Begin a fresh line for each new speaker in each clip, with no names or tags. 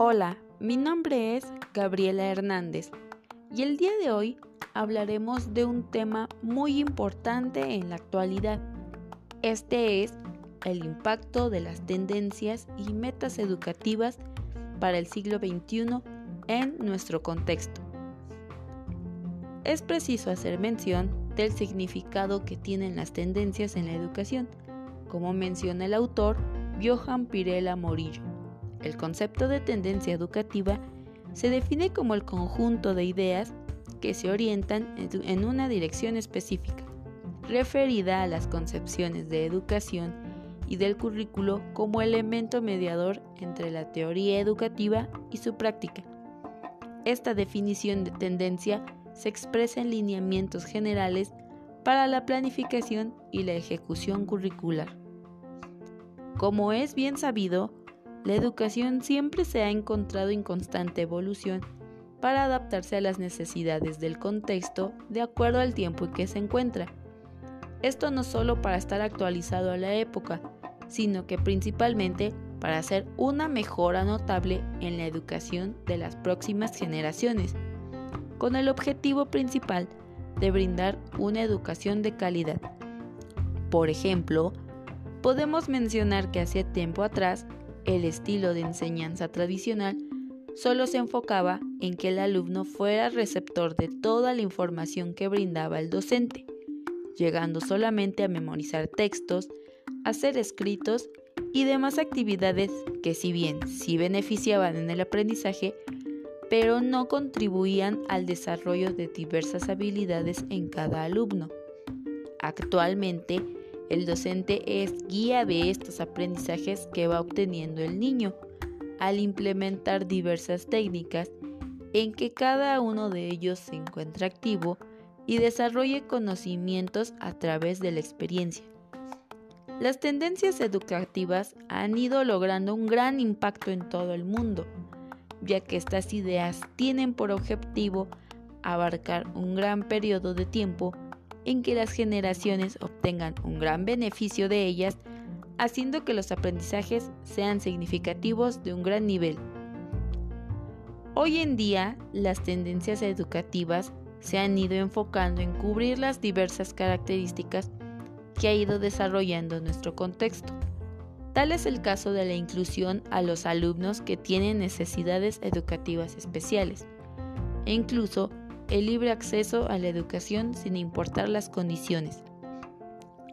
Hola, mi nombre es Gabriela Hernández y el día de hoy hablaremos de un tema muy importante en la actualidad. Este es el impacto de las tendencias y metas educativas para el siglo XXI en nuestro contexto. Es preciso hacer mención del significado que tienen las tendencias en la educación, como menciona el autor Johan Pirela Morillo. El concepto de tendencia educativa se define como el conjunto de ideas que se orientan en una dirección específica, referida a las concepciones de educación y del currículo como elemento mediador entre la teoría educativa y su práctica. Esta definición de tendencia se expresa en lineamientos generales para la planificación y la ejecución curricular. Como es bien sabido, la educación siempre se ha encontrado en constante evolución para adaptarse a las necesidades del contexto de acuerdo al tiempo en que se encuentra. Esto no solo para estar actualizado a la época, sino que principalmente para hacer una mejora notable en la educación de las próximas generaciones, con el objetivo principal de brindar una educación de calidad. Por ejemplo, podemos mencionar que hace tiempo atrás el estilo de enseñanza tradicional solo se enfocaba en que el alumno fuera receptor de toda la información que brindaba el docente, llegando solamente a memorizar textos, hacer escritos y demás actividades que si bien sí beneficiaban en el aprendizaje, pero no contribuían al desarrollo de diversas habilidades en cada alumno. Actualmente, el docente es guía de estos aprendizajes que va obteniendo el niño al implementar diversas técnicas en que cada uno de ellos se encuentra activo y desarrolle conocimientos a través de la experiencia. Las tendencias educativas han ido logrando un gran impacto en todo el mundo, ya que estas ideas tienen por objetivo abarcar un gran periodo de tiempo en que las generaciones obtengan un gran beneficio de ellas, haciendo que los aprendizajes sean significativos de un gran nivel. Hoy en día, las tendencias educativas se han ido enfocando en cubrir las diversas características que ha ido desarrollando nuestro contexto. Tal es el caso de la inclusión a los alumnos que tienen necesidades educativas especiales e incluso el libre acceso a la educación sin importar las condiciones.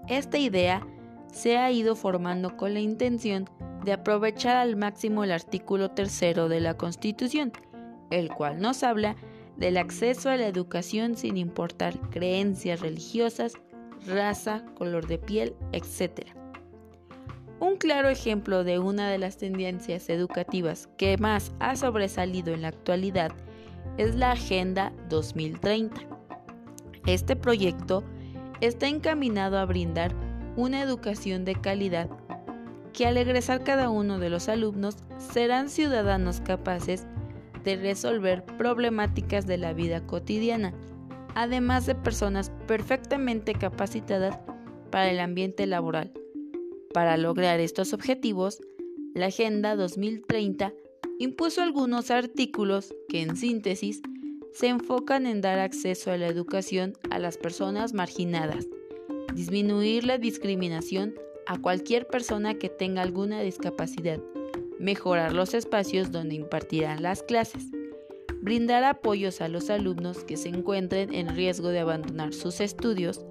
Esta idea se ha ido formando con la intención de aprovechar al máximo el artículo tercero de la Constitución, el cual nos habla del acceso a la educación sin importar creencias religiosas, raza, color de piel, etc. Un claro ejemplo de una de las tendencias educativas que más ha sobresalido en la actualidad es la Agenda 2030. Este proyecto está encaminado a brindar una educación de calidad que al egresar cada uno de los alumnos serán ciudadanos capaces de resolver problemáticas de la vida cotidiana, además de personas perfectamente capacitadas para el ambiente laboral. Para lograr estos objetivos, la Agenda 2030 impuso algunos artículos que en síntesis se enfocan en dar acceso a la educación a las personas marginadas, disminuir la discriminación a cualquier persona que tenga alguna discapacidad, mejorar los espacios donde impartirán las clases, brindar apoyos a los alumnos que se encuentren en riesgo de abandonar sus estudios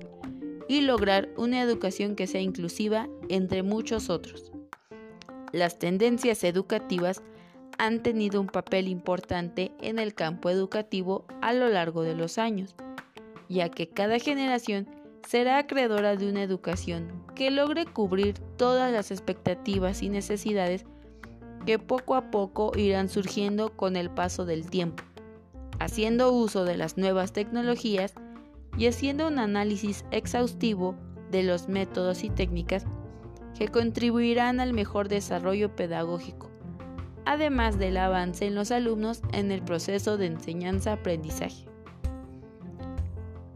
y lograr una educación que sea inclusiva entre muchos otros. Las tendencias educativas han tenido un papel importante en el campo educativo a lo largo de los años, ya que cada generación será acreedora de una educación que logre cubrir todas las expectativas y necesidades que poco a poco irán surgiendo con el paso del tiempo, haciendo uso de las nuevas tecnologías y haciendo un análisis exhaustivo de los métodos y técnicas que contribuirán al mejor desarrollo pedagógico además del avance en los alumnos en el proceso de enseñanza-aprendizaje.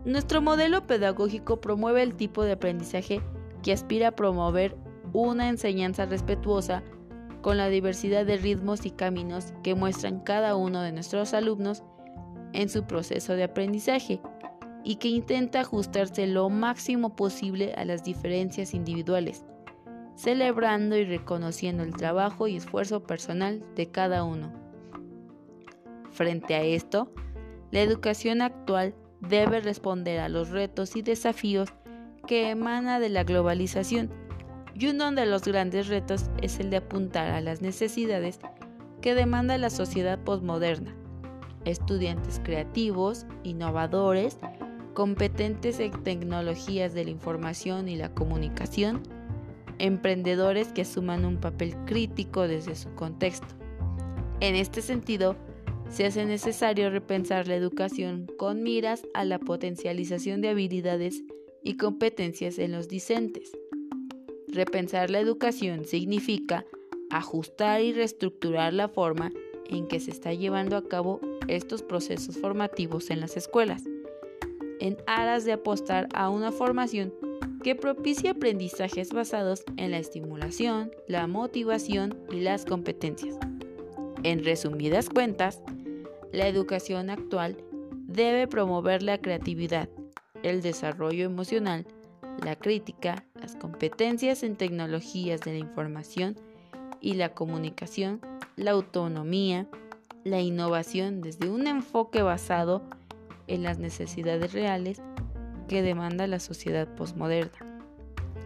Nuestro modelo pedagógico promueve el tipo de aprendizaje que aspira a promover una enseñanza respetuosa con la diversidad de ritmos y caminos que muestran cada uno de nuestros alumnos en su proceso de aprendizaje y que intenta ajustarse lo máximo posible a las diferencias individuales, celebrando y reconociendo el trabajo y esfuerzo personal de cada uno. Frente a esto, la educación actual debe responder a los retos y desafíos que emana de la globalización y uno de los grandes retos es el de apuntar a las necesidades que demanda la sociedad postmoderna. Estudiantes creativos, innovadores, competentes en tecnologías de la información y la comunicación, emprendedores que asuman un papel crítico desde su contexto. En este sentido, se hace necesario repensar la educación con miras a la potencialización de habilidades y competencias en los discentes Repensar la educación significa ajustar y reestructurar la forma en que se está llevando a cabo estos procesos formativos en las escuelas, en aras de apostar a una formación que propicie aprendizajes basados en la estimulación, la motivación y las competencias. En resumidas cuentas, la educación actual debe promover la creatividad, el desarrollo emocional, la crítica, las competencias en tecnologías de la información y la comunicación, la autonomía, la innovación desde un enfoque basado en las necesidades reales que demanda la sociedad postmoderna.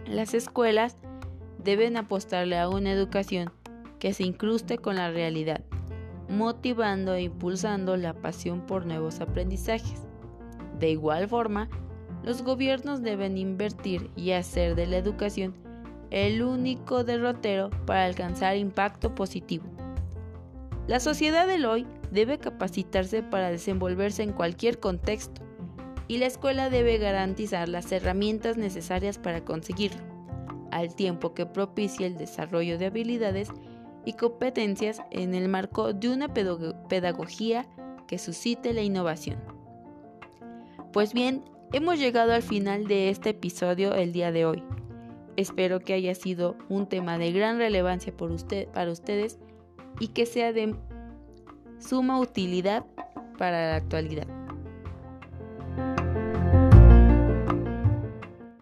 Las escuelas deben apostarle a una educación que se incruste con la realidad, motivando e impulsando la pasión por nuevos aprendizajes. De igual forma, los gobiernos deben invertir y hacer de la educación el único derrotero para alcanzar impacto positivo. La sociedad del hoy debe capacitarse para desenvolverse en cualquier contexto y la escuela debe garantizar las herramientas necesarias para conseguirlo, al tiempo que propicie el desarrollo de habilidades y competencias en el marco de una pedagogía que suscite la innovación. Pues bien, Hemos llegado al final de este episodio el día de hoy. Espero que haya sido un tema de gran relevancia para ustedes y que sea de suma utilidad para la actualidad.